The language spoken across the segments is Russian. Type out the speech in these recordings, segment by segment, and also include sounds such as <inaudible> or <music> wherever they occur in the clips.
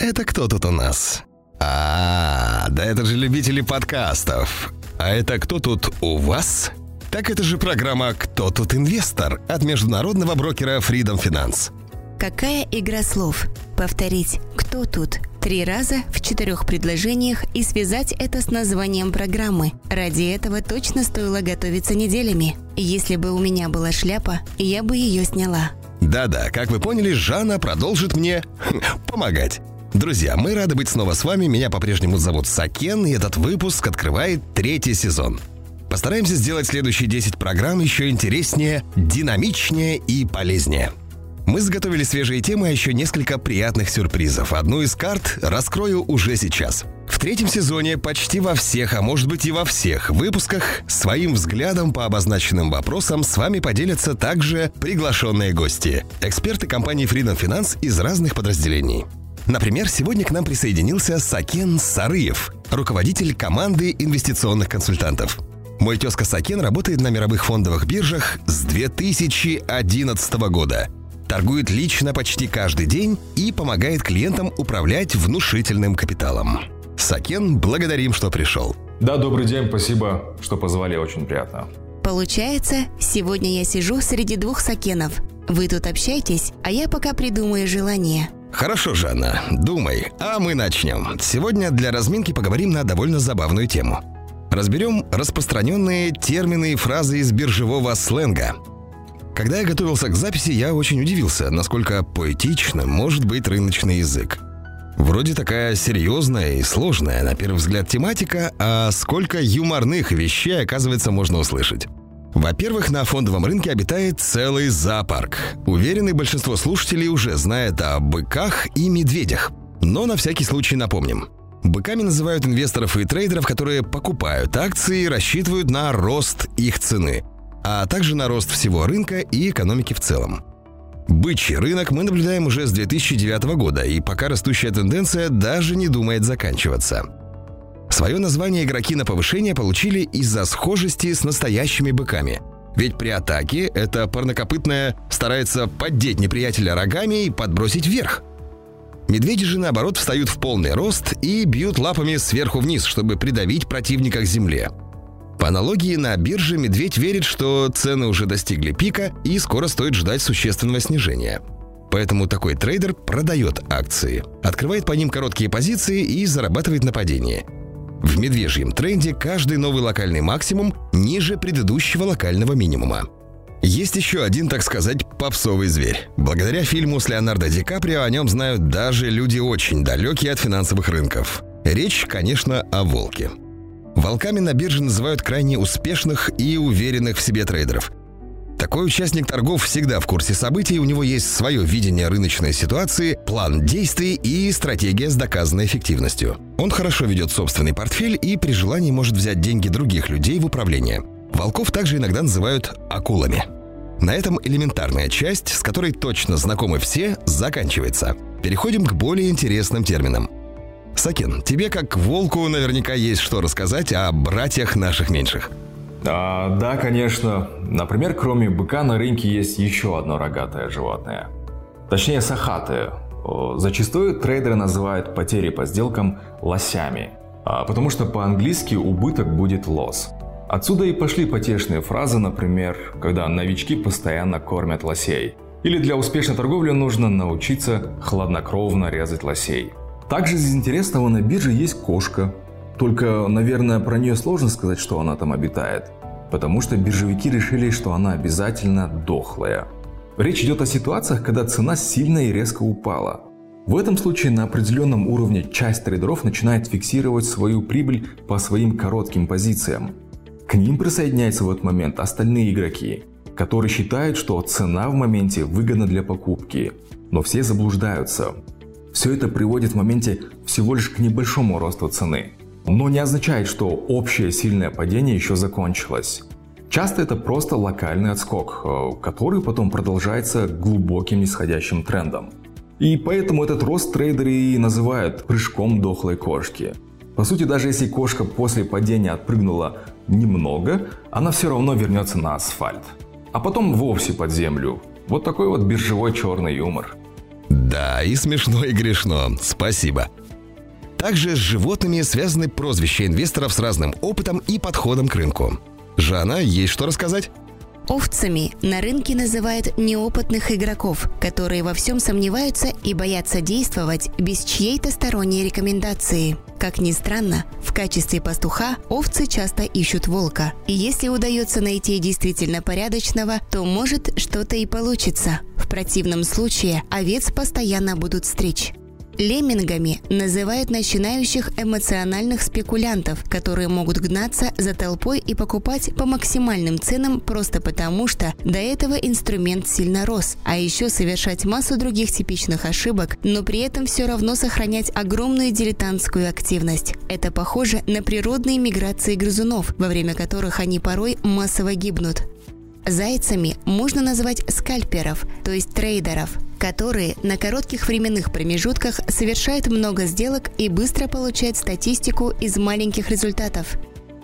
Это кто тут у нас? А, да это же любители подкастов. А это кто тут у вас? Так это же программа «Кто тут инвестор» от международного брокера Freedom Finance. Какая игра слов? Повторить «Кто тут?» три раза в четырех предложениях и связать это с названием программы. Ради этого точно стоило готовиться неделями. Если бы у меня была шляпа, я бы ее сняла. Да-да, как вы поняли, Жанна продолжит мне <laughs> помогать. Друзья, мы рады быть снова с вами. Меня по-прежнему зовут Сакен, и этот выпуск открывает третий сезон. Постараемся сделать следующие 10 программ еще интереснее, динамичнее и полезнее. Мы заготовили свежие темы, а еще несколько приятных сюрпризов. Одну из карт раскрою уже сейчас. В третьем сезоне почти во всех, а может быть и во всех выпусках своим взглядом по обозначенным вопросам с вами поделятся также приглашенные гости. Эксперты компании Freedom Finance из разных подразделений. Например, сегодня к нам присоединился Сакен Сарыев, руководитель команды инвестиционных консультантов. Мой тезка Сакен работает на мировых фондовых биржах с 2011 года – торгует лично почти каждый день и помогает клиентам управлять внушительным капиталом. Сакен, благодарим, что пришел. Да, добрый день, спасибо, что позвали, очень приятно. Получается, сегодня я сижу среди двух сакенов. Вы тут общаетесь, а я пока придумаю желание. Хорошо, Жанна, думай, а мы начнем. Сегодня для разминки поговорим на довольно забавную тему. Разберем распространенные термины и фразы из биржевого сленга – когда я готовился к записи, я очень удивился, насколько поэтичным может быть рыночный язык. Вроде такая серьезная и сложная, на первый взгляд, тематика, а сколько юморных вещей, оказывается, можно услышать. Во-первых, на фондовом рынке обитает целый зоопарк. Уверенный большинство слушателей уже знает о быках и медведях. Но на всякий случай напомним. Быками называют инвесторов и трейдеров, которые покупают акции и рассчитывают на рост их цены а также на рост всего рынка и экономики в целом. Бычий рынок мы наблюдаем уже с 2009 года, и пока растущая тенденция даже не думает заканчиваться. Свое название игроки на повышение получили из-за схожести с настоящими быками. Ведь при атаке это парнокопытное старается поддеть неприятеля рогами и подбросить вверх. Медведи же, наоборот, встают в полный рост и бьют лапами сверху вниз, чтобы придавить противника к земле – по аналогии на бирже медведь верит, что цены уже достигли пика и скоро стоит ждать существенного снижения. Поэтому такой трейдер продает акции, открывает по ним короткие позиции и зарабатывает на падении. В медвежьем тренде каждый новый локальный максимум ниже предыдущего локального минимума. Есть еще один, так сказать, попсовый зверь. Благодаря фильму с Леонардо Ди Каприо о нем знают даже люди очень далекие от финансовых рынков. Речь, конечно, о волке. Волками на бирже называют крайне успешных и уверенных в себе трейдеров. Такой участник торгов всегда в курсе событий, у него есть свое видение рыночной ситуации, план действий и стратегия с доказанной эффективностью. Он хорошо ведет собственный портфель и при желании может взять деньги других людей в управление. Волков также иногда называют акулами. На этом элементарная часть, с которой точно знакомы все, заканчивается. Переходим к более интересным терминам – Сакин, тебе как волку наверняка есть что рассказать о братьях наших меньших. А, да, конечно. Например, кроме быка на рынке есть еще одно рогатое животное. Точнее, сахатое. Зачастую трейдеры называют потери по сделкам лосями, а потому что по-английски убыток будет лосс. Отсюда и пошли потешные фразы, например, когда новички постоянно кормят лосей. Или для успешной торговли нужно научиться хладнокровно резать лосей. Также из интересного на бирже есть кошка. Только, наверное, про нее сложно сказать, что она там обитает. Потому что биржевики решили, что она обязательно дохлая. Речь идет о ситуациях, когда цена сильно и резко упала. В этом случае на определенном уровне часть трейдеров начинает фиксировать свою прибыль по своим коротким позициям. К ним присоединяются в этот момент остальные игроки, которые считают, что цена в моменте выгодна для покупки. Но все заблуждаются. Все это приводит в моменте всего лишь к небольшому росту цены. Но не означает, что общее сильное падение еще закончилось. Часто это просто локальный отскок, э, который потом продолжается глубоким нисходящим трендом. И поэтому этот рост трейдеры и называют прыжком дохлой кошки. По сути, даже если кошка после падения отпрыгнула немного, она все равно вернется на асфальт. А потом вовсе под землю. Вот такой вот биржевой черный юмор. Да, и смешно, и грешно. Спасибо. Также с животными связаны прозвища инвесторов с разным опытом и подходом к рынку. Жанна, есть что рассказать? Овцами на рынке называют неопытных игроков, которые во всем сомневаются и боятся действовать без чьей-то сторонней рекомендации. Как ни странно, в качестве пастуха овцы часто ищут волка. И если удается найти действительно порядочного, то может что-то и получится. В противном случае овец постоянно будут стричь. Леммингами называют начинающих эмоциональных спекулянтов, которые могут гнаться за толпой и покупать по максимальным ценам просто потому, что до этого инструмент сильно рос, а еще совершать массу других типичных ошибок, но при этом все равно сохранять огромную дилетантскую активность. Это похоже на природные миграции грызунов, во время которых они порой массово гибнут. Зайцами можно назвать скальперов, то есть трейдеров, которые на коротких временных промежутках совершают много сделок и быстро получают статистику из маленьких результатов.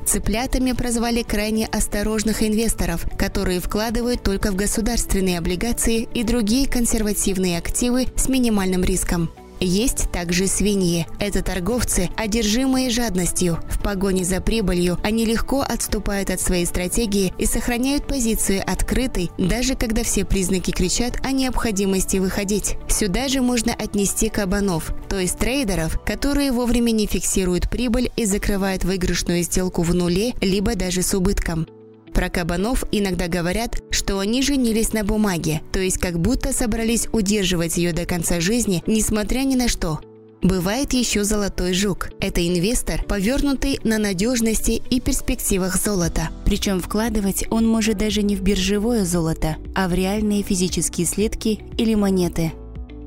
Цыплятами прозвали крайне осторожных инвесторов, которые вкладывают только в государственные облигации и другие консервативные активы с минимальным риском. Есть также свиньи. Это торговцы, одержимые жадностью. В погоне за прибылью они легко отступают от своей стратегии и сохраняют позицию открытой, даже когда все признаки кричат о необходимости выходить. Сюда же можно отнести кабанов, то есть трейдеров, которые вовремя не фиксируют прибыль и закрывают выигрышную сделку в нуле, либо даже с убытком. Про кабанов иногда говорят, что они женились на бумаге, то есть как будто собрались удерживать ее до конца жизни, несмотря ни на что. Бывает еще золотой жук. Это инвестор, повернутый на надежности и перспективах золота. Причем вкладывать он может даже не в биржевое золото, а в реальные физические слитки или монеты.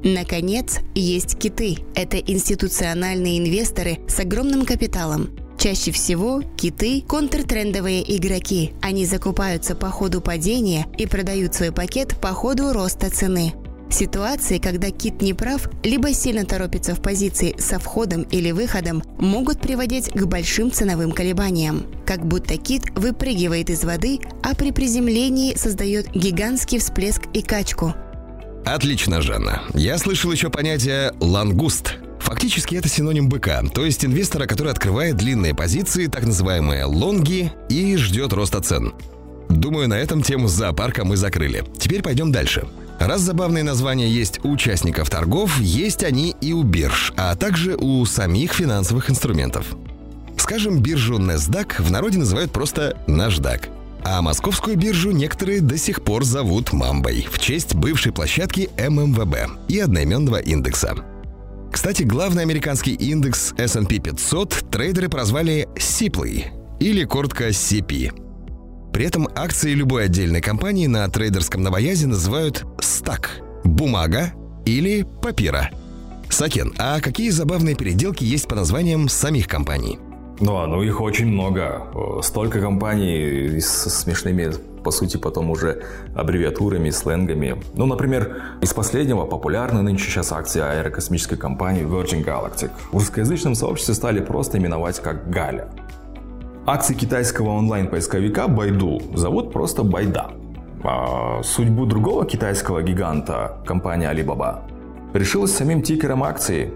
Наконец, есть киты. Это институциональные инвесторы с огромным капиталом. Чаще всего киты – контртрендовые игроки. Они закупаются по ходу падения и продают свой пакет по ходу роста цены. Ситуации, когда кит не прав, либо сильно торопится в позиции со входом или выходом, могут приводить к большим ценовым колебаниям. Как будто кит выпрыгивает из воды, а при приземлении создает гигантский всплеск и качку. Отлично, Жанна. Я слышал еще понятие «лангуст». Фактически это синоним быка, то есть инвестора, который открывает длинные позиции, так называемые лонги, и ждет роста цен. Думаю, на этом тему зоопарка мы закрыли. Теперь пойдем дальше. Раз забавные названия есть у участников торгов, есть они и у бирж, а также у самих финансовых инструментов. Скажем, биржу NASDAQ в народе называют просто NASDAQ. А московскую биржу некоторые до сих пор зовут Мамбой в честь бывшей площадки ММВБ и одноименного индекса. Кстати, главный американский индекс S&P 500 трейдеры прозвали Сиплый или коротко CP. При этом акции любой отдельной компании на трейдерском новоязе называют стак – бумага или папира. Сакен, а какие забавные переделки есть по названиям самих компаний? Ну, а, ну их очень много. Столько компаний с смешными по сути, потом уже аббревиатурами, сленгами. Ну, например, из последнего популярна нынче сейчас акция аэрокосмической компании Virgin Galactic. В русскоязычном сообществе стали просто именовать как Галя. Акции китайского онлайн-поисковика Байду зовут просто Байда. А судьбу другого китайского гиганта, компания Alibaba, решилась самим тикером акции.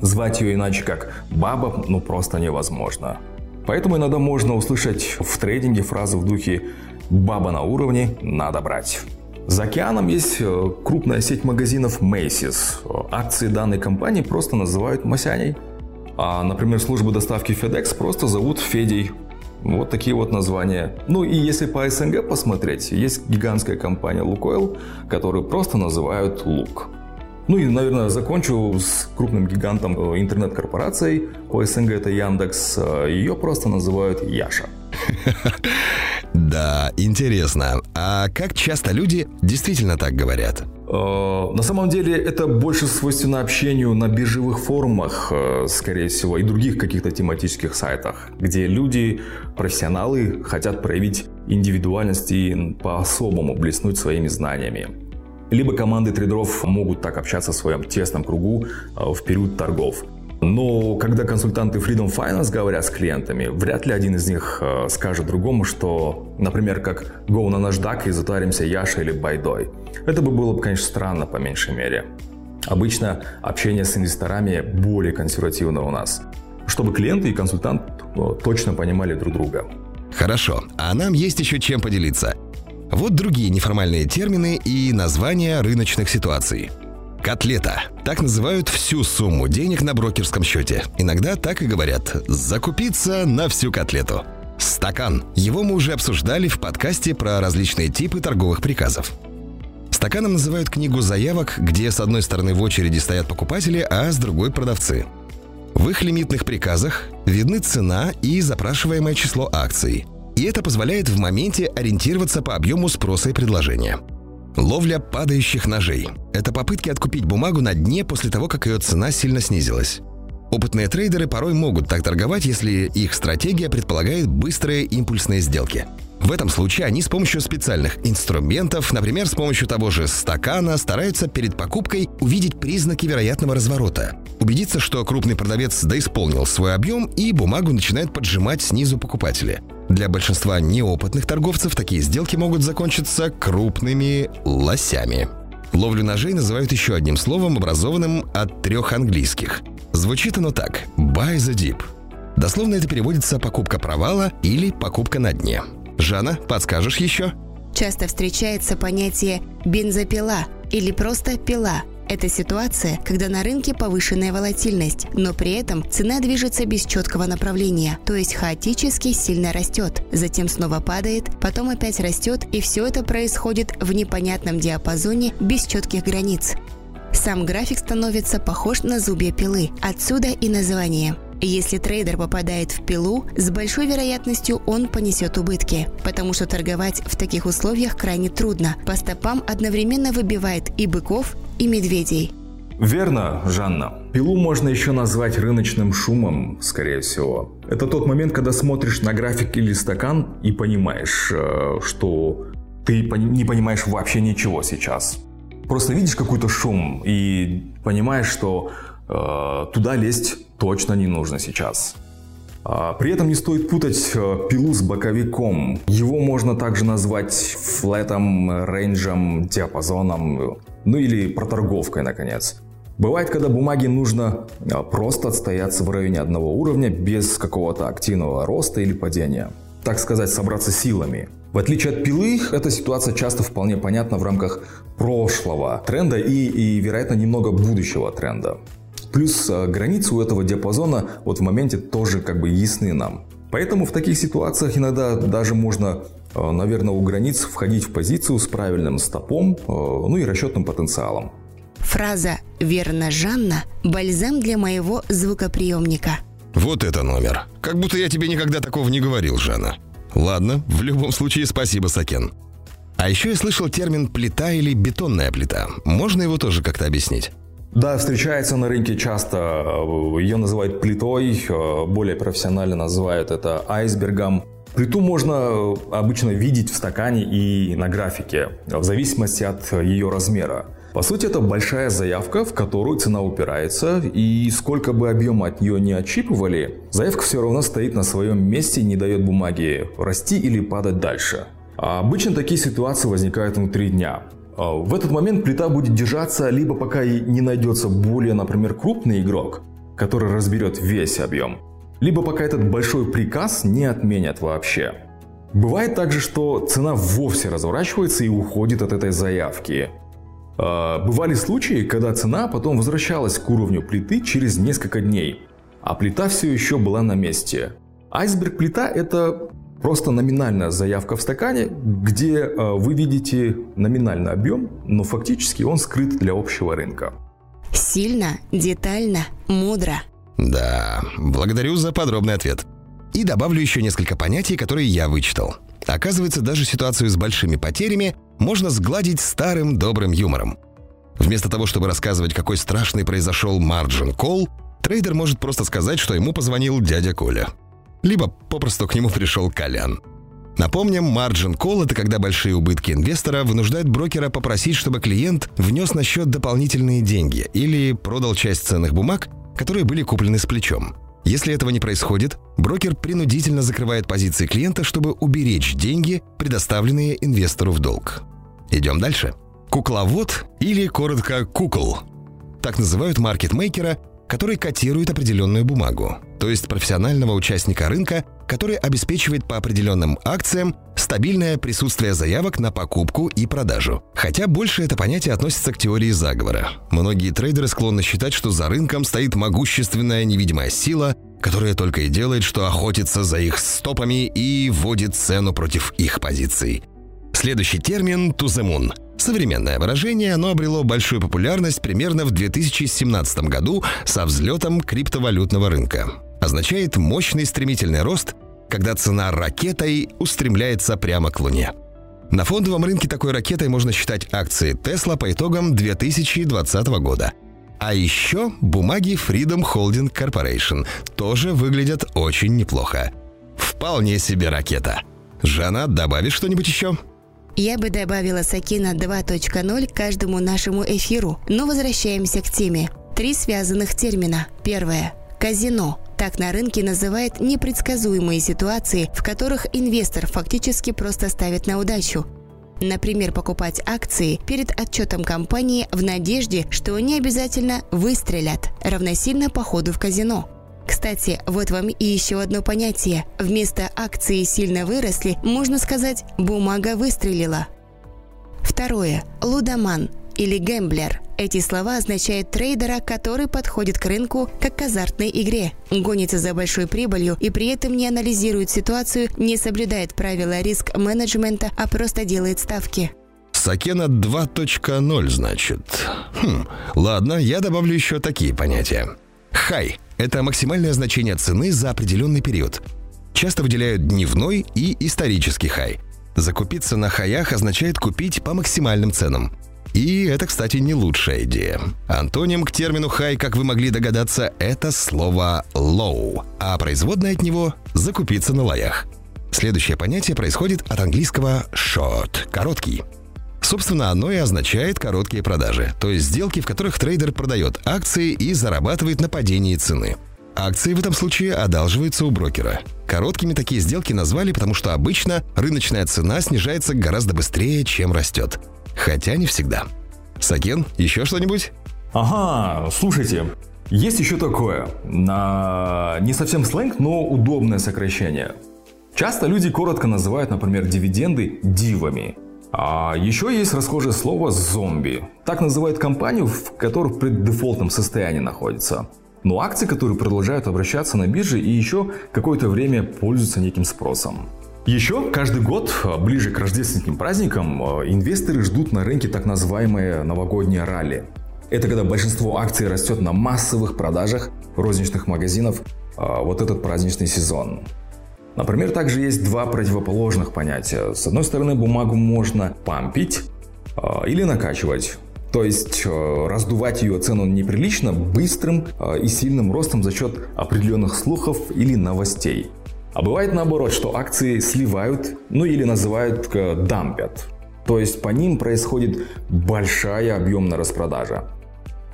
Звать ее иначе как Баба ну просто невозможно. Поэтому иногда можно услышать в трейдинге фразы в духе Баба на уровне, надо брать. За океаном есть э, крупная сеть магазинов Macy's. Акции данной компании просто называют Масяней. А, например, службу доставки FedEx просто зовут Федей. Вот такие вот названия. Ну и если по СНГ посмотреть, есть гигантская компания Лукойл, которую просто называют Лук. Ну и, наверное, закончу с крупным гигантом э, интернет-корпорацией. По СНГ это Яндекс. Э, Ее просто называют Яша. <laughs> Да, интересно. А как часто люди действительно так говорят? Э, на самом деле это больше свойственно общению на биржевых форумах, скорее всего, и других каких-то тематических сайтах, где люди, профессионалы, хотят проявить индивидуальность и по-особому блеснуть своими знаниями. Либо команды трейдеров могут так общаться в своем тесном кругу э, в период торгов. Но когда консультанты Freedom Finance говорят с клиентами, вряд ли один из них э, скажет другому, что, например, как «Go на DAC и затаримся Яшей или Байдой». Это бы было, конечно, странно по меньшей мере. Обычно общение с инвесторами более консервативно у нас, чтобы клиенты и консультант точно понимали друг друга. Хорошо, а нам есть еще чем поделиться. Вот другие неформальные термины и названия рыночных ситуаций. Котлета. Так называют всю сумму денег на брокерском счете. Иногда так и говорят «закупиться на всю котлету». Стакан. Его мы уже обсуждали в подкасте про различные типы торговых приказов. Стаканом называют книгу заявок, где с одной стороны в очереди стоят покупатели, а с другой – продавцы. В их лимитных приказах видны цена и запрашиваемое число акций. И это позволяет в моменте ориентироваться по объему спроса и предложения. Ловля падающих ножей – это попытки откупить бумагу на дне после того, как ее цена сильно снизилась. Опытные трейдеры порой могут так торговать, если их стратегия предполагает быстрые импульсные сделки. В этом случае они с помощью специальных инструментов, например, с помощью того же стакана, стараются перед покупкой увидеть признаки вероятного разворота, убедиться, что крупный продавец доисполнил свой объем и бумагу начинают поджимать снизу покупатели. Для большинства неопытных торговцев такие сделки могут закончиться крупными лосями. Ловлю ножей называют еще одним словом, образованным от трех английских. Звучит оно так – «buy the dip». Дословно это переводится «покупка провала» или «покупка на дне». Жанна, подскажешь еще? Часто встречается понятие «бензопила» или просто «пила», это ситуация, когда на рынке повышенная волатильность, но при этом цена движется без четкого направления, то есть хаотически сильно растет, затем снова падает, потом опять растет, и все это происходит в непонятном диапазоне без четких границ. Сам график становится похож на зубья пилы, отсюда и название – если трейдер попадает в пилу, с большой вероятностью он понесет убытки, потому что торговать в таких условиях крайне трудно. По стопам одновременно выбивает и быков, и медведей. Верно, Жанна. Пилу можно еще назвать рыночным шумом, скорее всего. Это тот момент, когда смотришь на график или стакан и понимаешь, э, что ты не понимаешь вообще ничего сейчас. Просто видишь какой-то шум и понимаешь, что э, туда лезть точно не нужно сейчас. А, при этом не стоит путать э, пилу с боковиком. Его можно также назвать флетом, рейнджем, диапазоном, ну или проторговкой, наконец. Бывает, когда бумаге нужно э, просто отстояться в районе одного уровня без какого-то активного роста или падения. Так сказать, собраться силами. В отличие от пилы, эта ситуация часто вполне понятна в рамках прошлого тренда и, и вероятно, немного будущего тренда. Плюс э, границы у этого диапазона вот в моменте тоже как бы ясны нам. Поэтому в таких ситуациях иногда даже можно, наверное, у границ входить в позицию с правильным стопом, э, ну и расчетным потенциалом. Фраза «Верно, Жанна» – бальзам для моего звукоприемника. Вот это номер. Как будто я тебе никогда такого не говорил, Жанна. Ладно, в любом случае спасибо, Сакен. А еще я слышал термин «плита» или «бетонная плита». Можно его тоже как-то объяснить? Да, встречается на рынке часто. Ее называют плитой, более профессионально называют это айсбергом. Плиту можно обычно видеть в стакане и на графике, в зависимости от ее размера. По сути, это большая заявка, в которую цена упирается, и сколько бы объема от нее не отщипывали, заявка все равно стоит на своем месте и не дает бумаге расти или падать дальше. А обычно такие ситуации возникают внутри дня. А, в этот момент плита будет держаться, либо пока не найдется более, например, крупный игрок, который разберет весь объем, либо пока этот большой приказ не отменят вообще. Бывает также, что цена вовсе разворачивается и уходит от этой заявки. А, бывали случаи, когда цена потом возвращалась к уровню плиты через несколько дней, а плита все еще была на месте. Айсберг плита это Просто номинальная заявка в стакане, где э, вы видите номинальный объем, но фактически он скрыт для общего рынка. Сильно, детально, мудро. Да, благодарю за подробный ответ. И добавлю еще несколько понятий, которые я вычитал. Оказывается, даже ситуацию с большими потерями можно сгладить старым добрым юмором. Вместо того, чтобы рассказывать, какой страшный произошел марджин кол, трейдер может просто сказать, что ему позвонил дядя Коля – либо попросту к нему пришел Колян. Напомним, margin call – это когда большие убытки инвестора вынуждают брокера попросить, чтобы клиент внес на счет дополнительные деньги или продал часть ценных бумаг, которые были куплены с плечом. Если этого не происходит, брокер принудительно закрывает позиции клиента, чтобы уберечь деньги, предоставленные инвестору в долг. Идем дальше. Кукловод или коротко кукол – так называют маркетмейкера, который котирует определенную бумагу, то есть профессионального участника рынка, который обеспечивает по определенным акциям стабильное присутствие заявок на покупку и продажу. Хотя больше это понятие относится к теории заговора. Многие трейдеры склонны считать, что за рынком стоит могущественная невидимая сила, которая только и делает, что охотится за их стопами и вводит цену против их позиций. Следующий термин «to the moon» Современное выражение, оно обрело большую популярность примерно в 2017 году со взлетом криптовалютного рынка. Означает мощный стремительный рост, когда цена ракетой устремляется прямо к Луне. На фондовом рынке такой ракетой можно считать акции Tesla по итогам 2020 года. А еще бумаги Freedom Holding Corporation тоже выглядят очень неплохо. Вполне себе ракета. Жанна, добавишь что-нибудь еще? Я бы добавила Сакина 2.0 каждому нашему эфиру, но возвращаемся к теме. Три связанных термина. Первое. Казино. Так на рынке называют непредсказуемые ситуации, в которых инвестор фактически просто ставит на удачу. Например, покупать акции перед отчетом компании в надежде, что они обязательно выстрелят, равносильно походу в казино. Кстати, вот вам и еще одно понятие. Вместо акции сильно выросли, можно сказать, бумага выстрелила. Второе. Лудоман или гэмблер. Эти слова означают трейдера, который подходит к рынку как к азартной игре, гонится за большой прибылью и при этом не анализирует ситуацию, не соблюдает правила риск-менеджмента, а просто делает ставки. Сакена 2.0, значит. Хм, ладно, я добавлю еще такие понятия. Хай – это максимальное значение цены за определенный период. Часто выделяют дневной и исторический хай. Закупиться на хаях означает купить по максимальным ценам. И это, кстати, не лучшая идея. Антоним к термину «хай», как вы могли догадаться, это слово «low», а производное от него – «закупиться на лоях». Следующее понятие происходит от английского «short» – «короткий». Собственно, оно и означает короткие продажи, то есть сделки, в которых трейдер продает акции и зарабатывает на падении цены. Акции в этом случае одалживаются у брокера. Короткими такие сделки назвали, потому что обычно рыночная цена снижается гораздо быстрее, чем растет. Хотя не всегда. Сакен, еще что-нибудь? Ага, слушайте, есть еще такое, на... не совсем сленг, но удобное сокращение. Часто люди коротко называют, например, дивиденды дивами – а еще есть расхожее слово «зомби». Так называют компанию, в которой в преддефолтном состоянии находится. Но акции, которые продолжают обращаться на бирже и еще какое-то время пользуются неким спросом. Еще каждый год, ближе к рождественским праздникам, инвесторы ждут на рынке так называемое новогоднее ралли. Это когда большинство акций растет на массовых продажах розничных магазинов а, вот этот праздничный сезон. Например, также есть два противоположных понятия. С одной стороны, бумагу можно пампить или накачивать. То есть раздувать ее цену неприлично быстрым и сильным ростом за счет определенных слухов или новостей. А бывает наоборот, что акции сливают, ну или называют э, дампят. То есть по ним происходит большая объемная распродажа.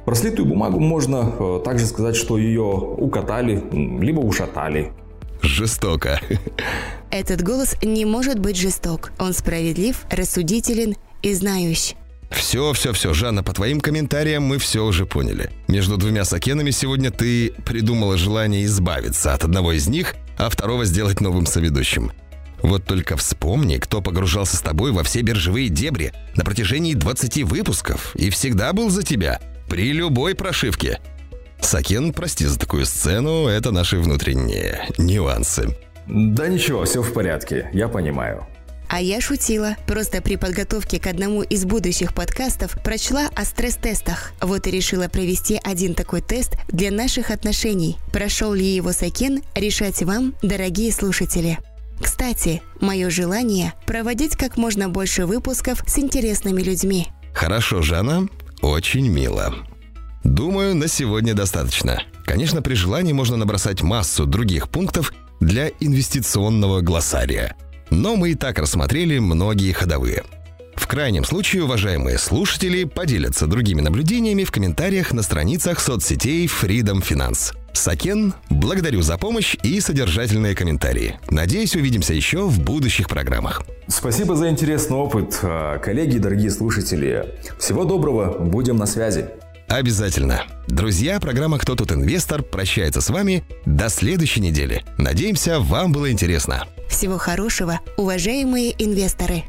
Про слитую бумагу можно э, также сказать, что ее укатали, либо ушатали – жестоко. Этот голос не может быть жесток. Он справедлив, рассудителен и знающий. Все, все, все, Жанна, по твоим комментариям мы все уже поняли. Между двумя сакенами сегодня ты придумала желание избавиться от одного из них, а второго сделать новым соведущим. Вот только вспомни, кто погружался с тобой во все биржевые дебри на протяжении 20 выпусков и всегда был за тебя при любой прошивке – Сакен, прости за такую сцену, это наши внутренние нюансы. Да ничего, все в порядке, я понимаю. А я шутила. Просто при подготовке к одному из будущих подкастов прочла о стресс-тестах. Вот и решила провести один такой тест для наших отношений. Прошел ли его Сакен, решать вам, дорогие слушатели. Кстати, мое желание – проводить как можно больше выпусков с интересными людьми. Хорошо, Жанна, очень мило. Думаю, на сегодня достаточно. Конечно, при желании можно набросать массу других пунктов для инвестиционного глоссария. Но мы и так рассмотрели многие ходовые. В крайнем случае, уважаемые слушатели поделятся другими наблюдениями в комментариях на страницах соцсетей Freedom Finance. Сакен, благодарю за помощь и содержательные комментарии. Надеюсь, увидимся еще в будущих программах. Спасибо за интересный опыт, коллеги и дорогие слушатели. Всего доброго, будем на связи. Обязательно. Друзья, программа «Кто тут инвестор» прощается с вами до следующей недели. Надеемся, вам было интересно. Всего хорошего, уважаемые инвесторы!